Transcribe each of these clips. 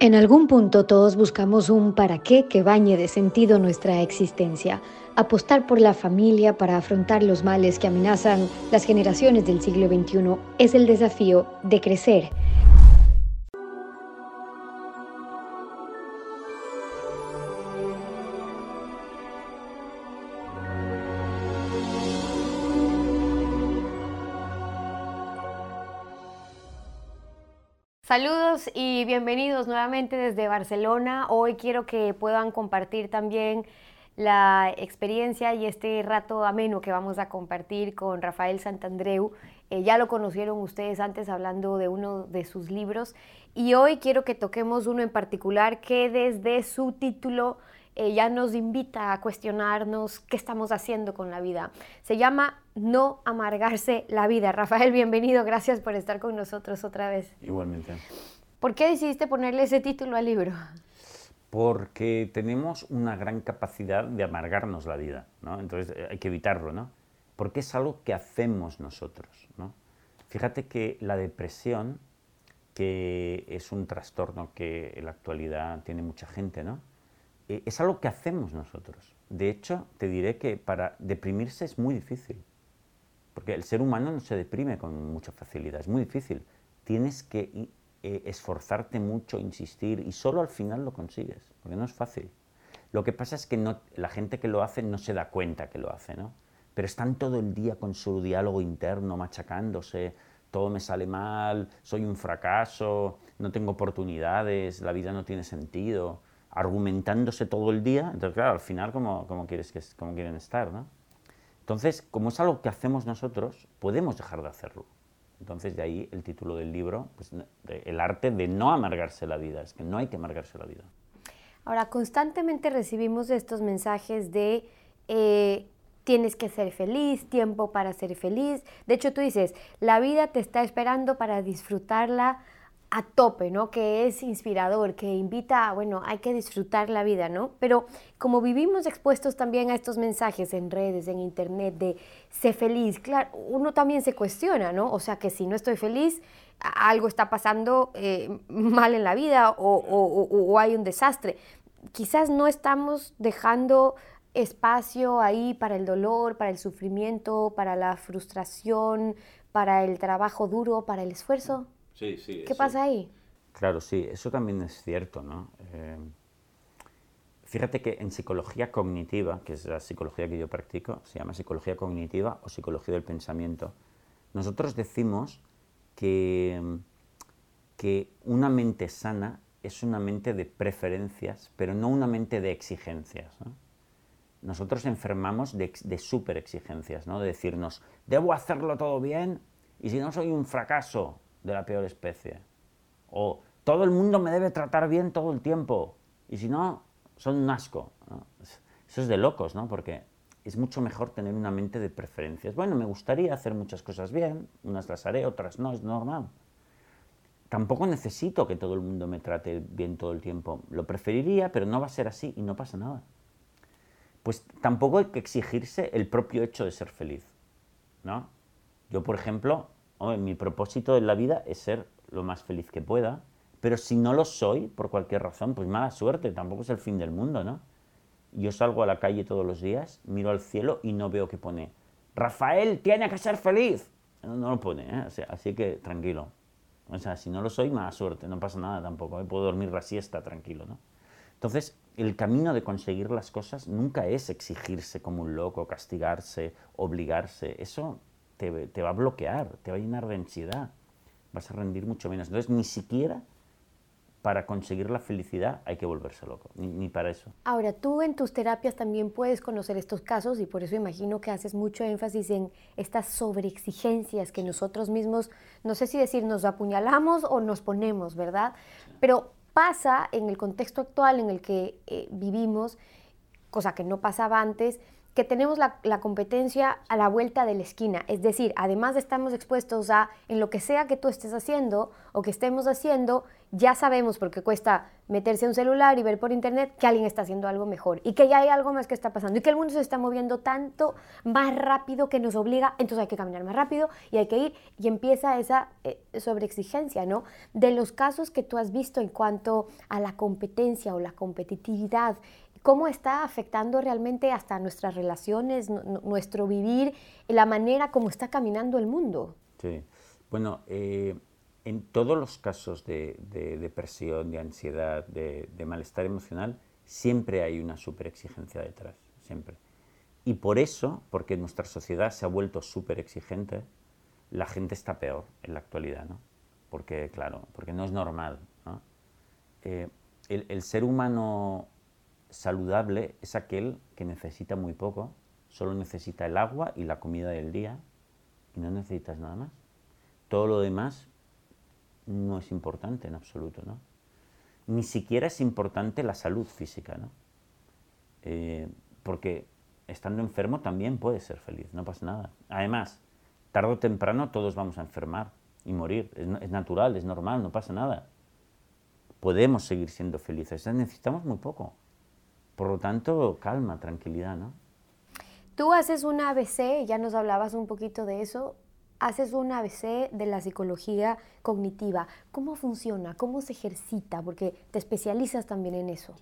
En algún punto todos buscamos un para qué que bañe de sentido nuestra existencia. Apostar por la familia para afrontar los males que amenazan las generaciones del siglo XXI es el desafío de crecer Saludos y bienvenidos nuevamente desde Barcelona. Hoy quiero que puedan compartir también la experiencia y este rato ameno que vamos a compartir con Rafael Santandreu. Eh, ya lo conocieron ustedes antes hablando de uno de sus libros y hoy quiero que toquemos uno en particular que desde su título ella nos invita a cuestionarnos qué estamos haciendo con la vida. Se llama No amargarse la vida. Rafael, bienvenido, gracias por estar con nosotros otra vez. Igualmente. ¿Por qué decidiste ponerle ese título al libro? Porque tenemos una gran capacidad de amargarnos la vida, ¿no? Entonces eh, hay que evitarlo, ¿no? Porque es algo que hacemos nosotros, ¿no? Fíjate que la depresión, que es un trastorno que en la actualidad tiene mucha gente, ¿no? Eh, es algo que hacemos nosotros. De hecho, te diré que para deprimirse es muy difícil, porque el ser humano no se deprime con mucha facilidad, es muy difícil. Tienes que eh, esforzarte mucho, insistir, y solo al final lo consigues, porque no es fácil. Lo que pasa es que la gente que lo hace no se da cuenta que lo hace, ¿no? Pero están todo el día con su diálogo interno, machacándose, todo me sale mal, soy un fracaso, no tengo oportunidades, la vida no tiene sentido argumentándose todo el día, entonces claro, al final, ¿cómo, cómo quieres que, cómo quieren estar? ¿no? Entonces, como es algo que hacemos nosotros, podemos dejar de hacerlo. Entonces, de ahí el título del libro, pues, el arte de no amargarse la vida, es que no hay que amargarse la vida. Ahora, constantemente recibimos estos mensajes de eh, tienes que ser feliz, tiempo para ser feliz. De hecho, tú dices, la vida te está esperando para disfrutarla a tope, ¿no? Que es inspirador, que invita a, bueno, hay que disfrutar la vida, ¿no? Pero como vivimos expuestos también a estos mensajes en redes, en internet, de sé feliz, claro, uno también se cuestiona, ¿no? O sea, que si no estoy feliz, algo está pasando eh, mal en la vida o, o hay un desastre. Quizás no estamos dejando espacio ahí para el dolor, para el sufrimiento, para la frustración, para el trabajo duro, para el esfuerzo. Sí, sí. ¿Qué pasa ahí? Claro, sí, eso también es cierto, ¿no? Eh, fíjate que en psicología cognitiva, que es la psicología que yo practico, se llama psicología cognitiva o psicología del pensamiento, nosotros decimos que, que una mente sana es una mente de preferencias, pero no una mente de exigencias. Nosotros enfermamos de, de super exigencias, ¿no? de decirnos, debo hacerlo todo bien y si no soy un fracaso, de la peor especie. O todo el mundo me debe tratar bien todo el tiempo. Y si no, son un asco. Eso es de locos, ¿no? Porque es mucho mejor tener una mente de preferencias. Bueno, me gustaría hacer muchas cosas bien, unas las haré, otras no, es normal. Tampoco necesito que todo el mundo me trate bien todo el tiempo. Lo preferiría, pero no va a ser así y no pasa nada. Pues tampoco hay que exigirse el propio hecho de ser feliz, ¿no? Yo, por ejemplo, mi propósito en la vida es ser lo más feliz que pueda, pero si no lo soy, por cualquier razón, pues mala suerte, tampoco es el fin del mundo, ¿no? Yo salgo a la calle todos los días, miro al cielo y no veo que pone, Rafael tiene que ser feliz. No, lo pone, ¿eh? así que tranquilo. O sea, si no lo soy, mala suerte, no pasa nada tampoco, ¿eh? puedo dormir la siesta tranquilo, ¿no? Entonces, el camino de conseguir las cosas nunca es exigirse como un loco, castigarse, obligarse. Eso te, va a bloquear, te va a llenar de ansiedad, vas a rendir mucho menos. Entonces, ni siquiera para conseguir la felicidad hay que volverse loco, ni, para eso. Ahora, tú en tus terapias también puedes conocer estos casos y por eso imagino que haces mucho énfasis en estas sobreexigencias que nosotros mismos, no sé si decir nos apuñalamos o nos ponemos, ¿verdad? Pero pasa en el contexto actual en el que eh, vivimos, cosa que no pasaba antes, que tenemos la, competencia a la vuelta de la esquina. Es decir, además estamos expuestos a, en lo que sea que tú estés haciendo o que estemos haciendo, ya sabemos, porque cuesta meterse a un celular y ver por internet, que alguien está haciendo algo mejor y que ya hay algo más que está pasando y que el mundo se está moviendo tanto más rápido que nos obliga, entonces hay que caminar más rápido y hay que ir y empieza esa eh, sobreexigencia, ¿no? De los casos que tú has visto en cuanto a la competencia o la competitividad, cómo está afectando realmente hasta nuestras relaciones, nuestro vivir, la manera como está caminando el mundo. Sí, bueno, eh, en todos los casos de, depresión, de ansiedad, de, malestar emocional, siempre hay una superexigencia detrás, siempre. Y por eso, porque nuestra sociedad se ha vuelto súper exigente, la gente está peor en la actualidad, ¿no? Porque, claro, porque no es normal, ¿no? Eh, el, el, ser humano saludable es aquel que necesita muy poco, solo necesita el agua y la comida del día y no necesitas nada más. Todo lo demás no es importante en absoluto, ¿no? Ni siquiera es importante la salud física, ¿no? Eh, porque estando enfermo también puedes ser feliz, no pasa nada. Además, tarde o temprano todos vamos a enfermar y morir, es, natural, es normal, no pasa nada. Podemos seguir siendo felices, necesitamos muy poco. Por lo tanto, calma, tranquilidad, ¿no? Tú haces un ABC, ya nos hablabas un poquito de eso, haces un ABC de la psicología cognitiva. ¿Cómo funciona? ¿Cómo se ejercita? Porque te especializas también en eso.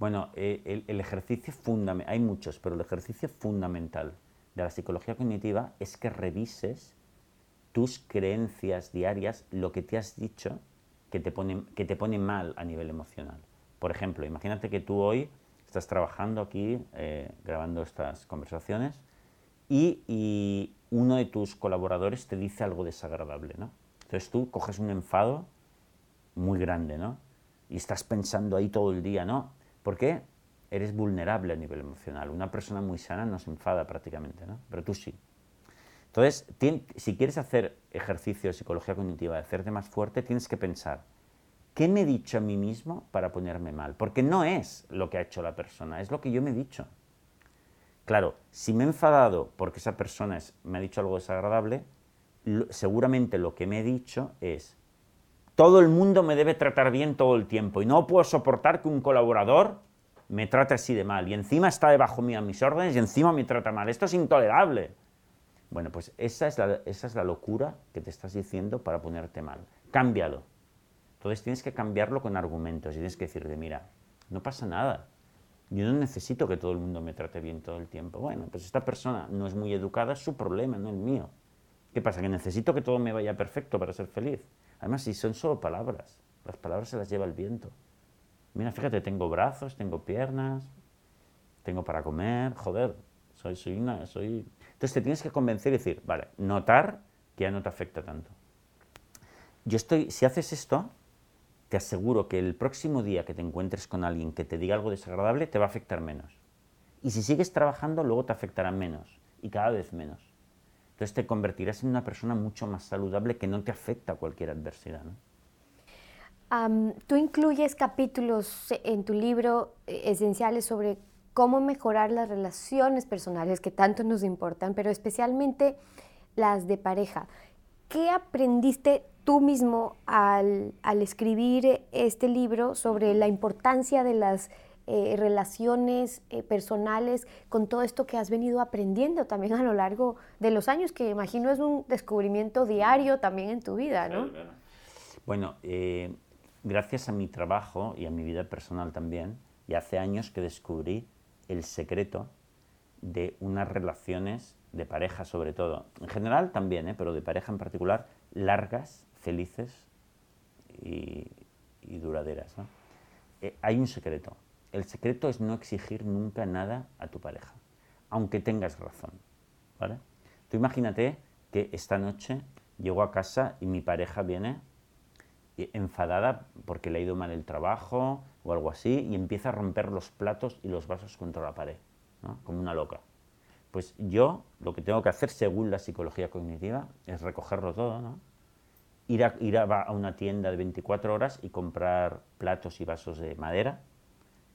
Bueno, eh, el, ejercicio fundamental, hay muchos, pero el ejercicio fundamental de la psicología cognitiva es que revises tus creencias diarias, lo que te has dicho que te pone, que te pone mal a nivel emocional. Por ejemplo, imagínate que tú hoy estás trabajando aquí, eh, grabando estas conversaciones, y, uno de tus colaboradores te dice algo desagradable, ¿no? Entonces tú coges un enfado muy grande, ¿no? Y estás pensando ahí todo el día, ¿no? Porque eres vulnerable a nivel emocional. Una persona muy sana no se enfada prácticamente, ¿no? Pero tú sí. Entonces, si quieres hacer ejercicio de psicología cognitiva, de hacerte más fuerte, tienes que pensar, ¿qué me he dicho a mí mismo para ponerme mal? Porque no es lo que ha hecho la persona, es lo que yo me he dicho. Claro, si me he enfadado porque esa persona me ha dicho algo desagradable, seguramente lo que me he dicho es, todo el mundo me debe tratar bien todo el tiempo y no puedo soportar que un colaborador me trate así de mal y encima está debajo mía mis órdenes y encima me trata mal. Esto es intolerable. Bueno, pues esa es, la, esa es la locura que te estás diciendo para ponerte mal. Cámbialo. Entonces tienes que cambiarlo con argumentos y tienes que decirle, mira, no pasa nada. Yo no necesito que todo el mundo me trate bien todo el tiempo. Bueno, pues esta persona no es muy educada, es su problema, no el mío. ¿Qué pasa? Que necesito que todo me vaya perfecto para ser feliz. Además, si son solo palabras, las palabras se las lleva el viento. Mira, fíjate, tengo brazos, tengo piernas, tengo para comer, joder, soy, soy una, soy... Entonces te tienes que convencer y decir, vale, notar que ya no te afecta tanto. Yo estoy, si haces esto, te aseguro que el próximo día que te encuentres con alguien que te diga algo desagradable, te va a afectar menos. Y si sigues trabajando, luego te afectará menos y cada vez menos. Entonces te convertirás en una persona mucho más saludable que no te afecta cualquier adversidad. tú incluyes capítulos en tu libro eh, esenciales sobre cómo mejorar las relaciones personales que tanto nos importan, pero especialmente las de pareja. ¿Qué aprendiste tú mismo al, escribir este libro sobre la importancia de las eh, relaciones eh, personales con todo esto que has venido aprendiendo también a lo largo de los años, que imagino es un descubrimiento diario también en tu vida, ¿no? Bueno, eh, gracias a mi trabajo y a mi vida personal también, y hace años que descubrí el secreto de unas relaciones de pareja sobre todo, en general también, pero de pareja en particular, largas felices y, duraderas. Eh, hay un secreto. El secreto es no exigir nunca nada a tu pareja, aunque tengas razón. ¿vale? Tú imagínate que esta noche llego a casa y mi pareja viene enfadada porque le ha ido mal el trabajo o algo así y empieza a romper los platos y los vasos contra la pared, como una loca. Pues yo lo que tengo que hacer según la psicología cognitiva es recogerlo todo, ¿no? Ir, a, ir a, una tienda de 24 horas y comprar platos y vasos de madera,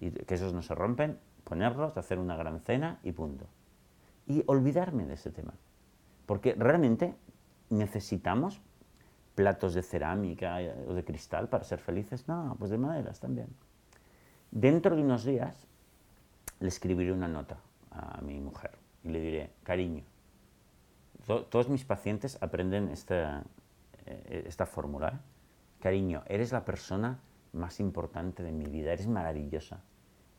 y que esos no se rompen, ponerlos, hacer una gran cena y punto. Y olvidarme de ese tema. Porque realmente necesitamos platos de cerámica o de cristal para ser felices. No, pues de maderas también. Dentro de unos días le escribiré una nota a mi mujer y le diré, cariño, todos mis pacientes aprenden esta, eh, esta fórmula. ¿eh? Cariño, eres la persona más importante de mi vida, eres maravillosa.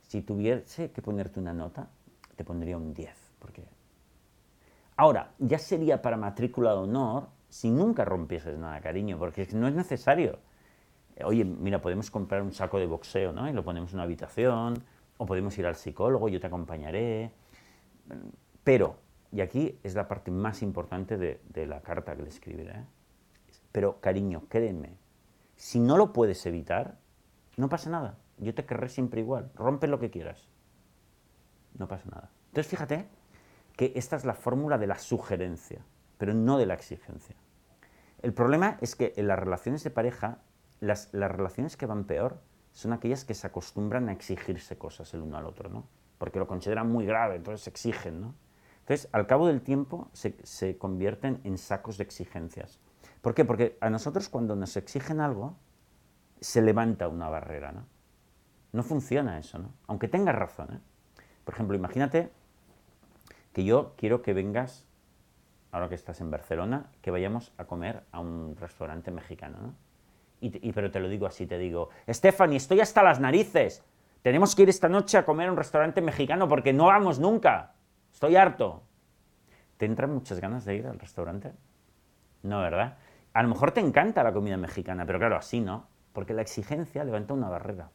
Si tuviese que ponerte una nota, te pondría un 10. Porque... Ahora, ya sería para matrícula de honor si nunca rompieses nada, cariño, porque no es necesario. Oye, mira, podemos comprar un saco de boxeo, ¿no? Y lo ponemos en una habitación, o podemos ir al psicólogo, yo te acompañaré. Pero, y aquí es la parte más importante de, la carta que le escribiré, ¿eh? Pero cariño, créeme, si no lo puedes evitar, no pasa nada. Yo te querré siempre igual. Rompe lo que quieras. No pasa nada. Entonces fíjate que esta es la fórmula de la sugerencia, pero no de la exigencia. El problema es que en las relaciones de pareja, las, las relaciones que van peor son aquellas que se acostumbran a exigirse cosas el uno al otro, ¿no? Porque lo consideran muy grave, entonces exigen, ¿no? Entonces, al cabo del tiempo se, se convierten en sacos de exigencias. ¿Por qué? Porque a nosotros cuando nos exigen algo, se levanta una barrera, ¿no? No funciona eso, ¿no? Aunque tengas razón, ¿eh? Por ejemplo, imagínate que yo quiero que vengas, ahora que estás en Barcelona, que vayamos a comer a un restaurante mexicano, ¿no? Y, pero te lo digo así, te digo, Stephanie, estoy hasta las narices. Tenemos que ir esta noche a comer a un restaurante mexicano porque no vamos nunca. Estoy harto. ¿Te entran muchas ganas de ir al restaurante? No, ¿verdad? A lo mejor te encanta la comida mexicana, pero claro, así no, porque la exigencia levanta una barrera.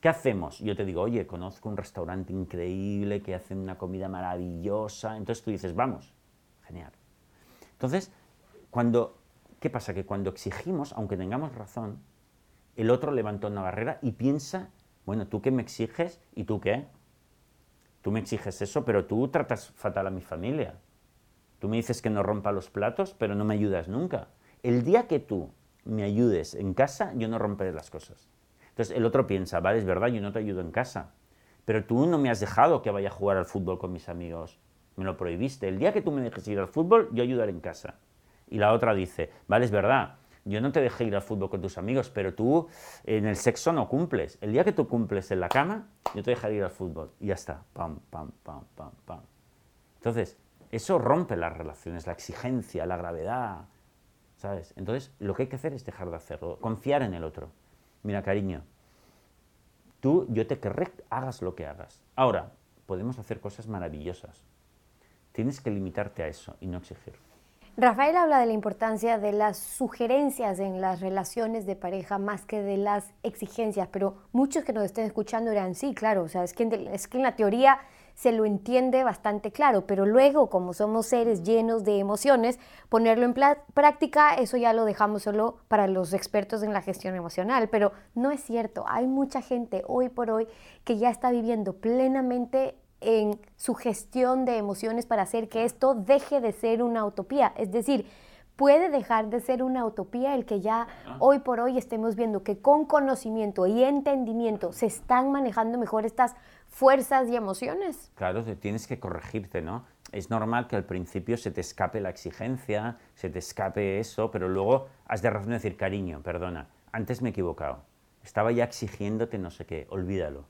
¿Qué hacemos? Yo te digo, oye, conozco un restaurante increíble que hace una comida maravillosa. Entonces tú dices, vamos, genial. Entonces, cuando ¿Qué pasa? Que cuando exigimos, aunque tengamos razón, el otro levanta una barrera y piensa, bueno, tú qué me exiges y tú qué. Tú me exiges eso, pero tú tratas fatal a mi familia. Tú me dices que no rompa los platos, pero no me ayudas nunca. El día que tú me ayudes en casa, yo no romperé las cosas. Entonces el otro piensa, vale, es verdad, yo no te ayudo en casa, pero tú no me has dejado que vaya a jugar al fútbol con mis amigos. Me lo prohibiste. El día que tú me dejes ir al fútbol, yo ayudaré en casa. Y la otra dice, vale, es verdad, yo no te dejé ir al fútbol con tus amigos, pero tú en el sexo no cumples. El día que tú cumples en la cama, yo te dejaré ir al fútbol. Y ya está. Pam, pam, pam, pam, pam. Entonces, eso rompe las relaciones, la exigencia, la gravedad. Entonces, lo que hay que hacer es dejar de hacerlo, confiar en el otro. Mira, cariño, tú, yo te querré, hagas lo que hagas. Ahora, podemos hacer cosas maravillosas. Tienes que limitarte a eso y no exigir. Rafael habla de la importancia de las sugerencias en las relaciones de pareja más que de las exigencias, pero muchos que nos estén escuchando dirán, sí, claro, o sea, es que, es que en la teoría se lo entiende bastante claro, pero luego, como somos seres llenos de emociones, ponerlo en práctica, eso ya lo dejamos solo para los expertos en la gestión emocional, pero no es cierto, hay mucha gente hoy por hoy que ya está viviendo plenamente en su gestión de emociones para hacer que esto deje de ser una utopía. Es decir, puede dejar de ser una utopía el que ya hoy por hoy estemos viendo que con conocimiento y entendimiento se están manejando mejor estas fuerzas y emociones. Claro, tienes que corregirte, ¿no? Es normal que al principio se te escape la exigencia, se te escape eso, pero luego has de razón de decir, cariño, perdona, antes me he equivocado, estaba ya exigiéndote no sé qué, olvídalo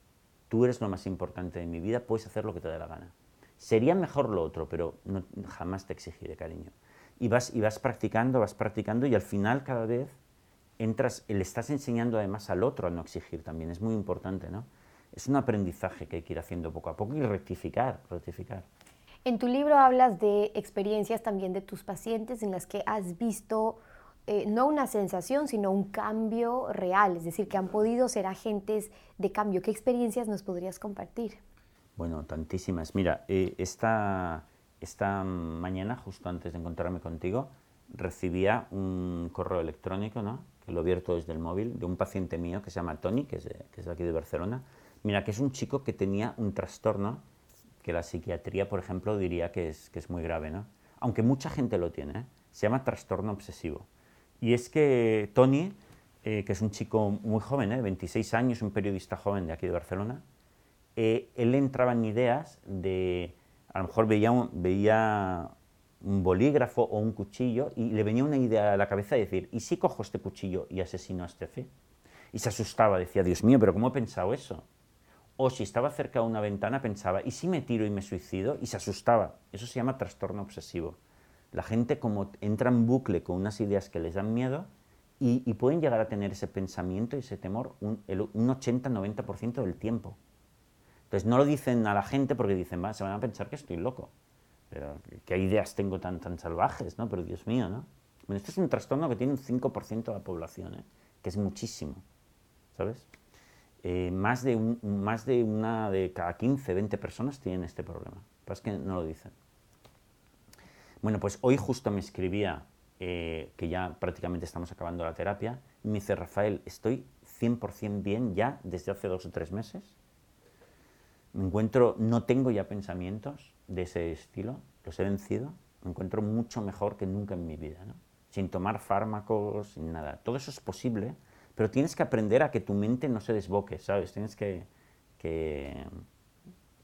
tú eres lo más importante de mi vida, puedes hacer lo que te dé la gana. Sería mejor lo otro, pero jamás te exigiré cariño. Y vas, y vas practicando, vas practicando y al final cada vez entras, le estás enseñando además al otro a no exigir también. Es muy importante, ¿no? Es un aprendizaje que hay que ir haciendo poco a poco y rectificar, rectificar. En tu libro hablas de experiencias también de tus pacientes en las que has visto eh, no una sensación, sino un cambio real, es decir, que han podido ser agentes de cambio. ¿Qué experiencias nos podrías compartir? Bueno, tantísimas. Mira, eh, esta, esta mañana, justo antes de encontrarme contigo, recibía un correo electrónico, ¿no? que lo abierto desde el móvil, de un paciente mío que se llama Tony, que es de, que es de aquí de Barcelona. Mira, que es un chico que tenía un trastorno que la psiquiatría, por ejemplo, diría que es, que es muy grave, ¿no? aunque mucha gente lo tiene. ¿eh? Se llama trastorno obsesivo. Y es que Tony, eh, que es un chico muy joven, ¿eh? 26 años, un periodista joven de aquí de Barcelona, eh, él entraba en ideas de, a lo mejor veía, un bolígrafo o un cuchillo y le venía una idea a la cabeza de decir, ¿y si cojo este cuchillo y asesino a Steffi? Y se asustaba, decía, Dios mío, pero ¿cómo he pensado eso? O si estaba cerca de una ventana pensaba, ¿y si me tiro y me suicido? Y se asustaba. Eso se llama trastorno obsesivo. La gente como entra en bucle con unas ideas que les dan miedo y, pueden llegar a tener ese pensamiento y ese temor un, un 80-90% del tiempo. Entonces no lo dicen a la gente porque dicen, va, se van a pensar que estoy loco. Pero qué ideas tengo tan, tan salvajes, ¿no? Pero Dios mío, ¿no? Bueno, este es un trastorno que tiene un 5% de la población, ¿eh? que es muchísimo, ¿sabes? Eh, más, de más de una de cada 15, 20 personas tienen este problema. Pero es que no lo dicen. Bueno, pues hoy justo me escribía eh, que ya prácticamente estamos acabando la terapia y me dice, Rafael, estoy 100% bien ya desde hace dos o tres meses me encuentro, no tengo ya pensamientos de ese estilo, los he vencido, me encuentro mucho mejor que nunca en mi vida, ¿no? sin tomar fármacos, sin nada. Todo eso es posible, pero tienes que aprender a que tu mente no se desboque, ¿sabes? Tienes que, que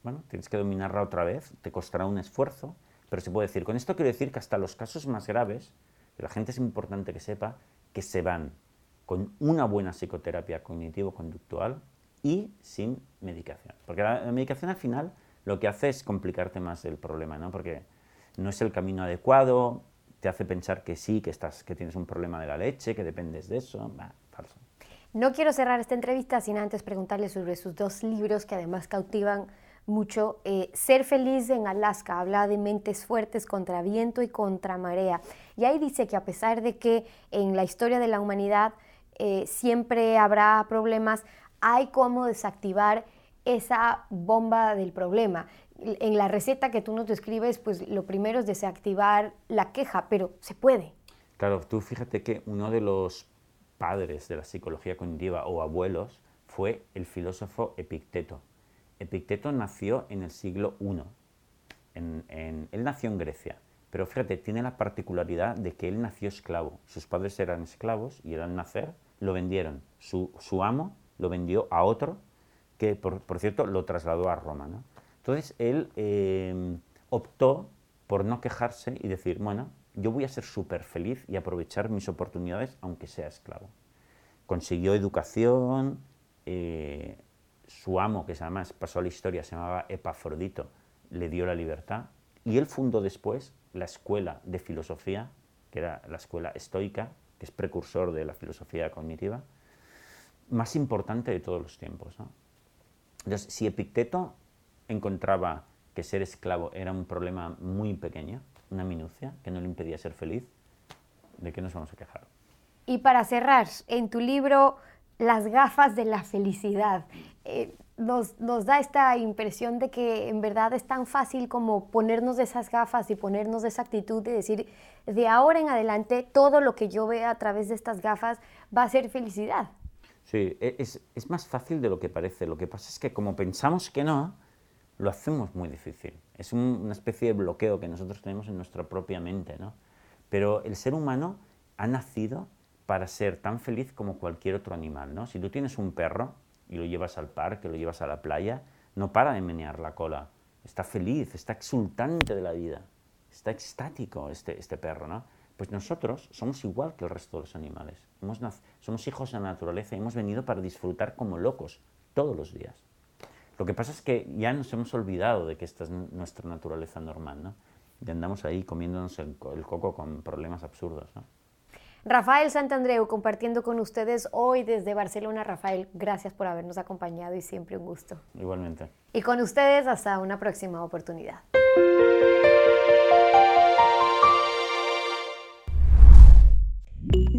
bueno, tienes que dominarla otra vez, te costará un esfuerzo, pero se puede decir. Con esto quiero decir que hasta los casos más graves, la gente es importante que sepa que se van con una buena psicoterapia cognitivo-conductual y sin medicación. Porque la, medicación al final lo que hace es complicarte más el problema, ¿no? Porque no es el camino adecuado, te hace pensar que sí, que, estás, que tienes un problema de la leche, que dependes de eso. falso. No quiero cerrar esta entrevista sin antes preguntarle sobre sus dos libros que además cautivan mucho. Eh, Ser feliz en Alaska habla de mentes fuertes contra viento y contra marea. Y ahí dice que a pesar de que en la historia de la humanidad eh, siempre habrá problemas, hay cómo desactivar esa bomba del problema. En la receta que tú nos describes, pues lo primero es desactivar la queja, pero se puede. Claro, tú fíjate que uno de los padres de la psicología cognitiva o abuelos fue el filósofo Epicteto. Epicteto nació en el siglo I. él nació en Grecia, pero fíjate, tiene la particularidad de que él nació esclavo. Sus padres eran esclavos y al nacer lo vendieron. Su, su amo lo vendió a otro que, por, cierto, lo trasladó a Roma. ¿no? Entonces, él eh, optó por no quejarse y decir, bueno, yo voy a ser súper feliz y aprovechar mis oportunidades aunque sea esclavo. Consiguió educación, eh, su amo, que además pasó a la historia, se llamaba Epafrodito, le dio la libertad y él fundó después la escuela de filosofía, que era la escuela estoica, que es precursor de la filosofía cognitiva, más importante de todos los tiempos. Entonces, si Epicteto encontraba que ser esclavo era un problema muy pequeño, una minucia, que no le impedía ser feliz, ¿de qué nos vamos a quejar? Y para cerrar, en tu libro Las gafas de la felicidad, eh, nos, nos, da esta impresión de que en verdad es tan fácil como ponernos esas gafas y ponernos esa actitud de decir, de ahora en adelante, todo lo que yo vea a través de estas gafas va a ser felicidad. Sí, e, es, es, más fácil de lo que parece. Lo que pasa es que como pensamos que no, lo hacemos muy difícil. Es una especie de bloqueo que nosotros tenemos en nuestra propia mente, ¿no? Pero el ser humano ha nacido para ser tan feliz como cualquier otro animal, ¿no? Si tú tienes un perro y lo llevas al parque, lo llevas a la playa, no para de menear la cola. Está feliz, está exultante de la vida. Está extático este, este perro, ¿no? Pues nosotros somos igual que el resto de los animales. somos hijos de la naturaleza y hemos venido para disfrutar como locos todos los días. Lo que pasa es que ya nos hemos olvidado de que esta es nuestra naturaleza normal, ¿no? Y andamos ahí comiéndonos el, coco con problemas absurdos, ¿no? Rafael Santandreu compartiendo con ustedes hoy desde Barcelona. Rafael, gracias por habernos acompañado y siempre un gusto. Igualmente. Y con ustedes hasta una próxima oportunidad.